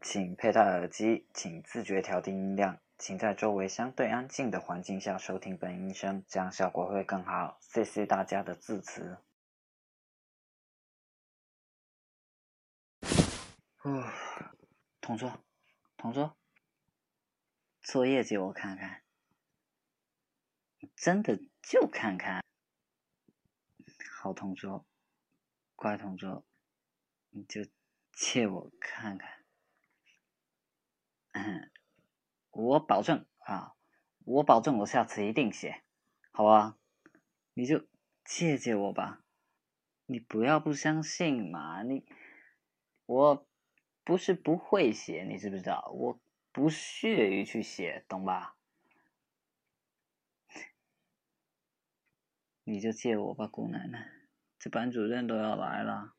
请佩戴耳机，请自觉调低音量，请在周围相对安静的环境下收听本音声，这样效果会更好。谢谢大家的支持。同桌，同桌，作业借我看看，真的就看看。好同桌，乖同桌，你就。借我看看，我保证啊，我保证我下次一定写，好吧？你就借借我吧，你不要不相信嘛！你我不是不会写，你知不知道？我不屑于去写，懂吧？你就借我吧，姑奶奶，这班主任都要来了，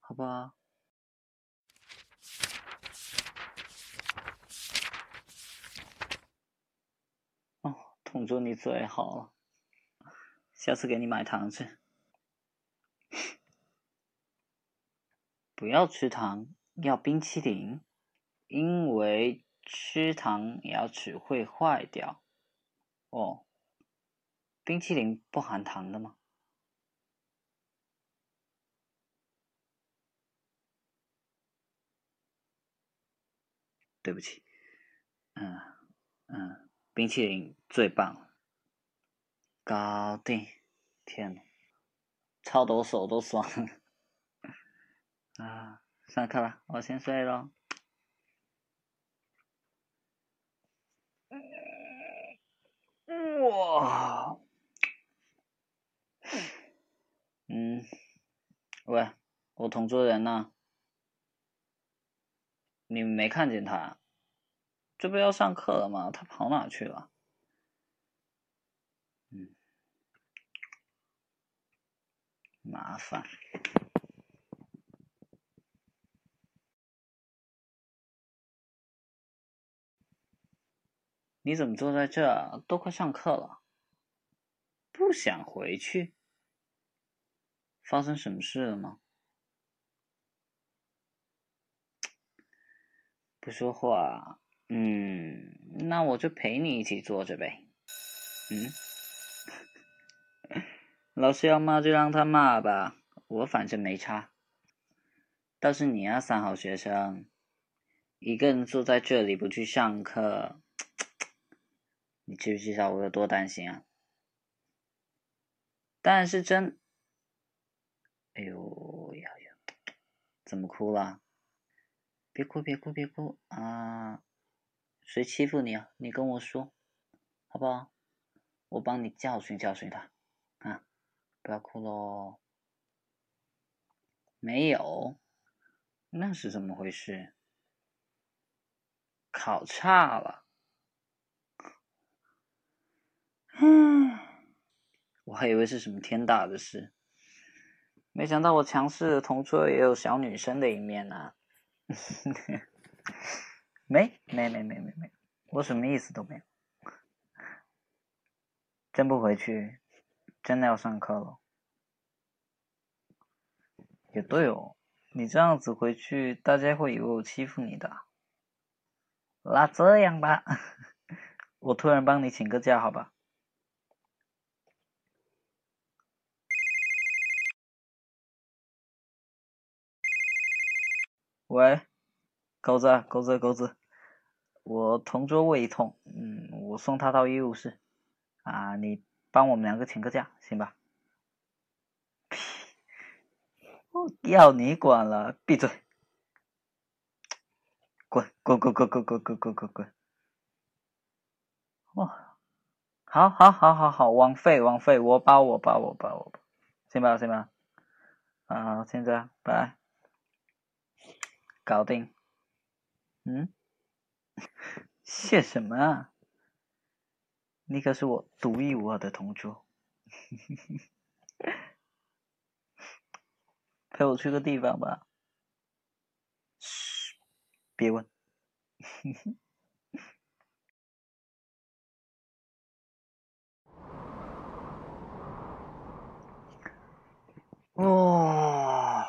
好不好？同桌，你最好了，下次给你买糖吃。不要吃糖，要冰淇淋，因为吃糖牙齿会坏掉。哦，冰淇淋不含糖的吗？对不起，嗯嗯。冰淇淋最棒，搞定！天呐，超抖手都酸 啊！上课了，我先睡喽。哇！嗯，喂，我同桌人呢？你没看见他？这不要上课了吗？他跑哪去了？麻烦。你怎么坐在这？都快上课了，不想回去？发生什么事了吗？不说话。嗯，那我就陪你一起坐着呗。嗯，老师要骂就让他骂吧，我反正没差。倒是你啊，三好学生，一个人坐在这里不去上课，你知不知道我有多担心啊？当然是真。哎呦呀呀，怎么哭了？别哭，别哭，别哭啊！谁欺负你啊？你跟我说，好不好？我帮你教训教训他，不要哭喽。没有，那是怎么回事？考差了。嗯，我还以为是什么天大的事，没想到我强势的同桌也有小女生的一面呢。没没没没没没，我什么意思都没有，真不回去，真的要上课了。也对哦，你这样子回去，大家会以为我欺负你的。那这样吧，我突然帮你请个假，好吧？喂。狗子，狗子，狗子，我同桌胃痛，嗯，我送他到医务室，啊，你帮我们两个请个假，行吧？我要你管了，闭嘴，滚，滚，滚，滚，滚，滚，滚，滚，滚，滚，哇，好，好，好，好，好，枉费，枉费，我包，我包，我包，我包，行吧，行吧，啊，现在拜，搞定。嗯，谢什么啊？你可是我独一无二的同桌，陪我去个地方吧。嘘，别问。哇！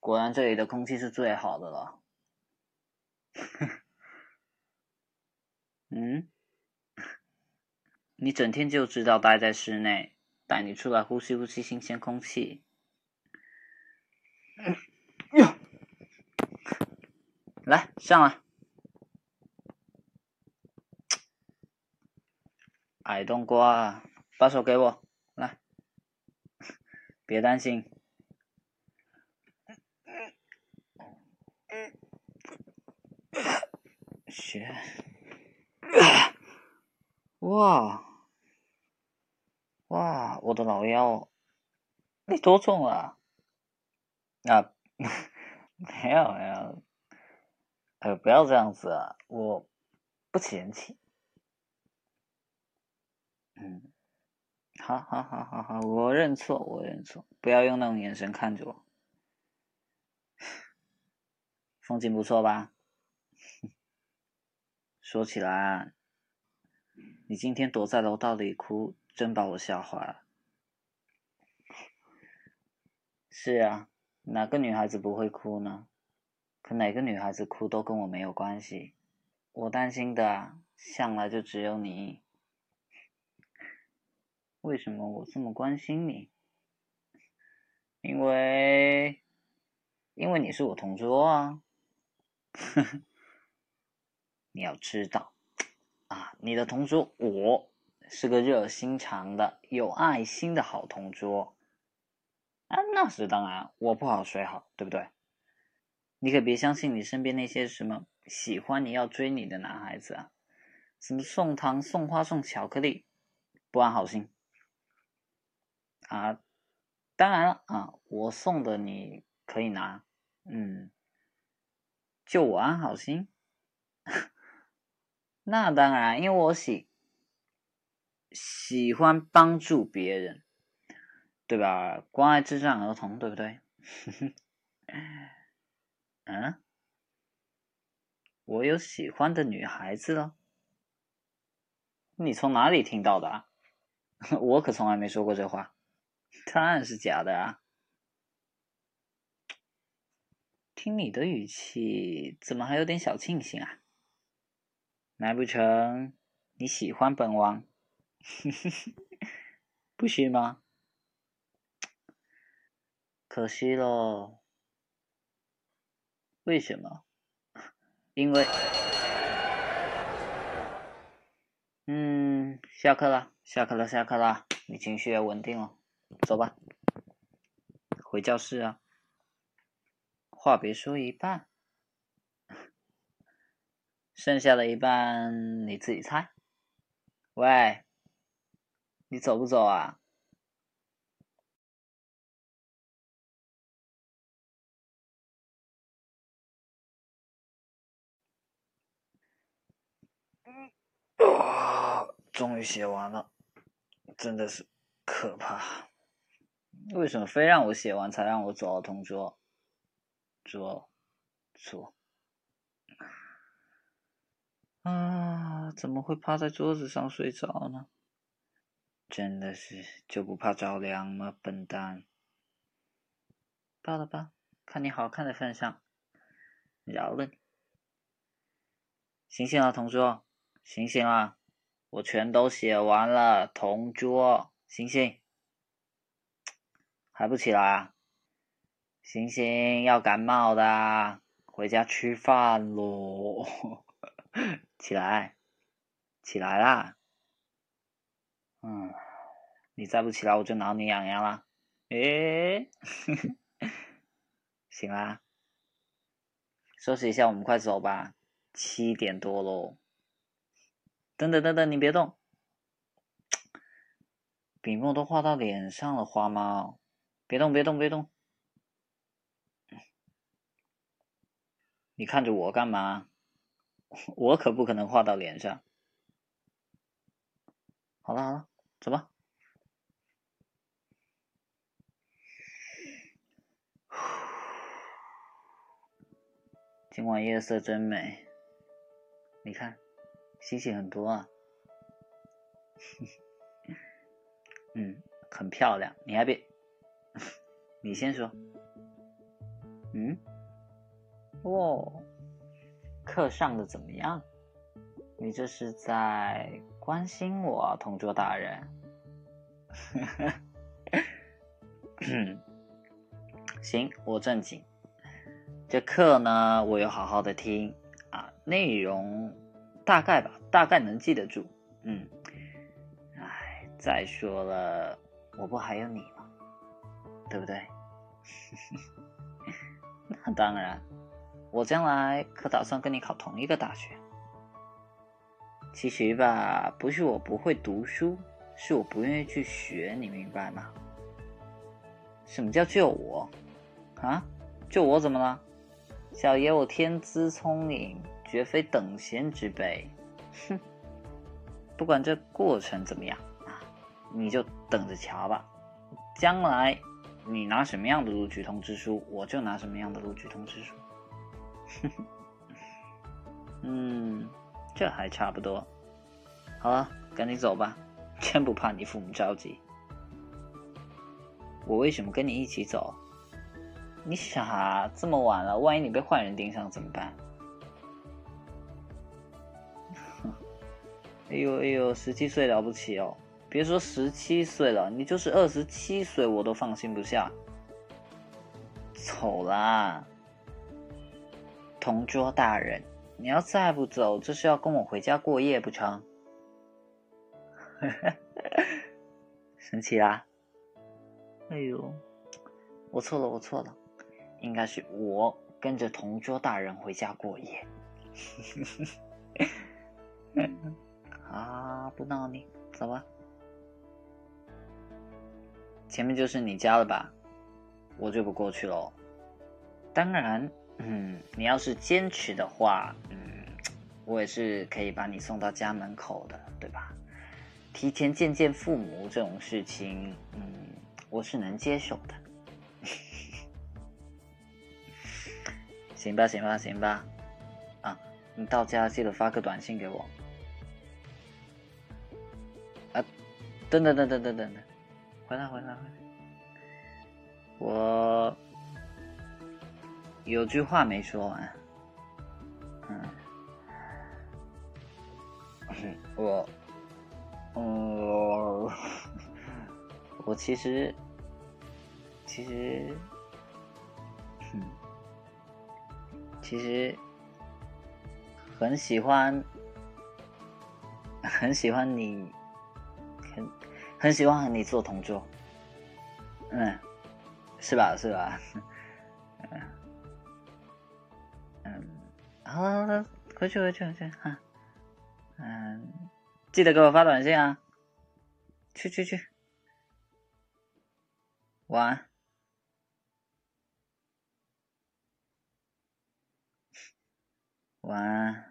果然这里的空气是最好的了。嗯？你整天就知道待在室内，带你出来呼吸呼吸新鲜空气。哟，来上来，矮冬瓜，把手给我，来，别担心。学，哇，哇，我老妖，你多重啊？啊，没有没有，呃，不要这样子啊，我不嫌弃。嗯，好好好好好，我认错，我认错，不要用那种眼神看着我。风景不错吧？说起来，你今天躲在楼道里哭，真把我吓坏了。是啊，哪个女孩子不会哭呢？可哪个女孩子哭都跟我没有关系。我担心的向来就只有你。为什么我这么关心你？因为，因为你是我同桌啊。你要知道，啊，你的同桌我是个热心肠的、有爱心的好同桌，啊，那是当然，我不好谁好，对不对？你可别相信你身边那些什么喜欢你要追你的男孩子啊，什么送糖、送花、送巧克力，不安好心。啊，当然了啊，我送的你可以拿，嗯，就我安好心。那当然，因为我喜喜欢帮助别人，对吧？关爱智障儿童，对不对？嗯，我有喜欢的女孩子了。你从哪里听到的？我可从来没说过这话，当然是假的啊！听你的语气，怎么还有点小庆幸啊？难不成你喜欢本王？不许吗？可惜喽。为什么？因为……嗯，下课了，下课了，下课了。你情绪也稳定了，走吧，回教室啊。话别说一半。剩下的一半你自己猜。喂，你走不走啊？啊！终于写完了，真的是可怕。为什么非让我写完才让我走啊，同桌？桌，桌。啊，怎么会趴在桌子上睡着呢？真的是就不怕着凉吗，笨蛋！罢了吧，看你好看的份上，饶了你。醒醒啊，同桌！醒醒啊！我全都写完了，同桌，醒醒！还不起来啊？醒醒，要感冒的，回家吃饭喽！起来，起来啦！嗯，你再不起来，我就挠你痒痒了。诶，醒啦，收拾一下，我们快走吧，七点多喽。等等等等，你别动，笔墨都画到脸上了，花猫，别动别动别动，你看着我干嘛？我可不可能画到脸上。好了好了，走吧。今晚夜色真美，你看，星星很多啊。嗯，很漂亮。你还别，你先说。嗯？哦，课上的怎么样？你这是在关心我，同桌大人？行，我正经。这课呢，我有好好的听啊，内容大概吧，大概能记得住。嗯，哎，再说了，我不还有你吗？对不对？那当然，我将来可打算跟你考同一个大学。其实吧，不是我不会读书，是我不愿意去学，你明白吗？什么叫救我？啊，救我怎么了？小爷我天资聪颖，绝非等闲之辈。哼，不管这过程怎么样啊，你就等着瞧吧。将来你拿什么样的录取通知书，我就拿什么样的录取通知书。哼哼，嗯。这还差不多，好了，赶紧走吧，真不怕你父母着急。我为什么跟你一起走？你傻，这么晚了，万一你被坏人盯上怎么办？哎呦哎呦，十七岁了不起哦！别说十七岁了，你就是二十七岁，我都放心不下。走啦，同桌大人。你要再不走，这是要跟我回家过夜不成？生气啦？哎呦，我错了，我错了，应该是我跟着同桌大人回家过夜。啊，不闹你，走吧。前面就是你家了吧？我就不过去喽。当然。嗯，你要是坚持的话，嗯，我也是可以把你送到家门口的，对吧？提前见见父母这种事情，嗯，我是能接受的。行吧，行吧，行吧。啊，你到家记得发个短信给我。等等等等等等等，回来回来回来，我。有句话没说完，嗯，我，嗯，我其实，其实，嗯，其实很喜欢，很喜欢你，很喜欢和你做同桌，嗯，是吧？是吧？好了好，回去回去回去哈，嗯，记得给我发短信啊，去去去，晚安，晚安。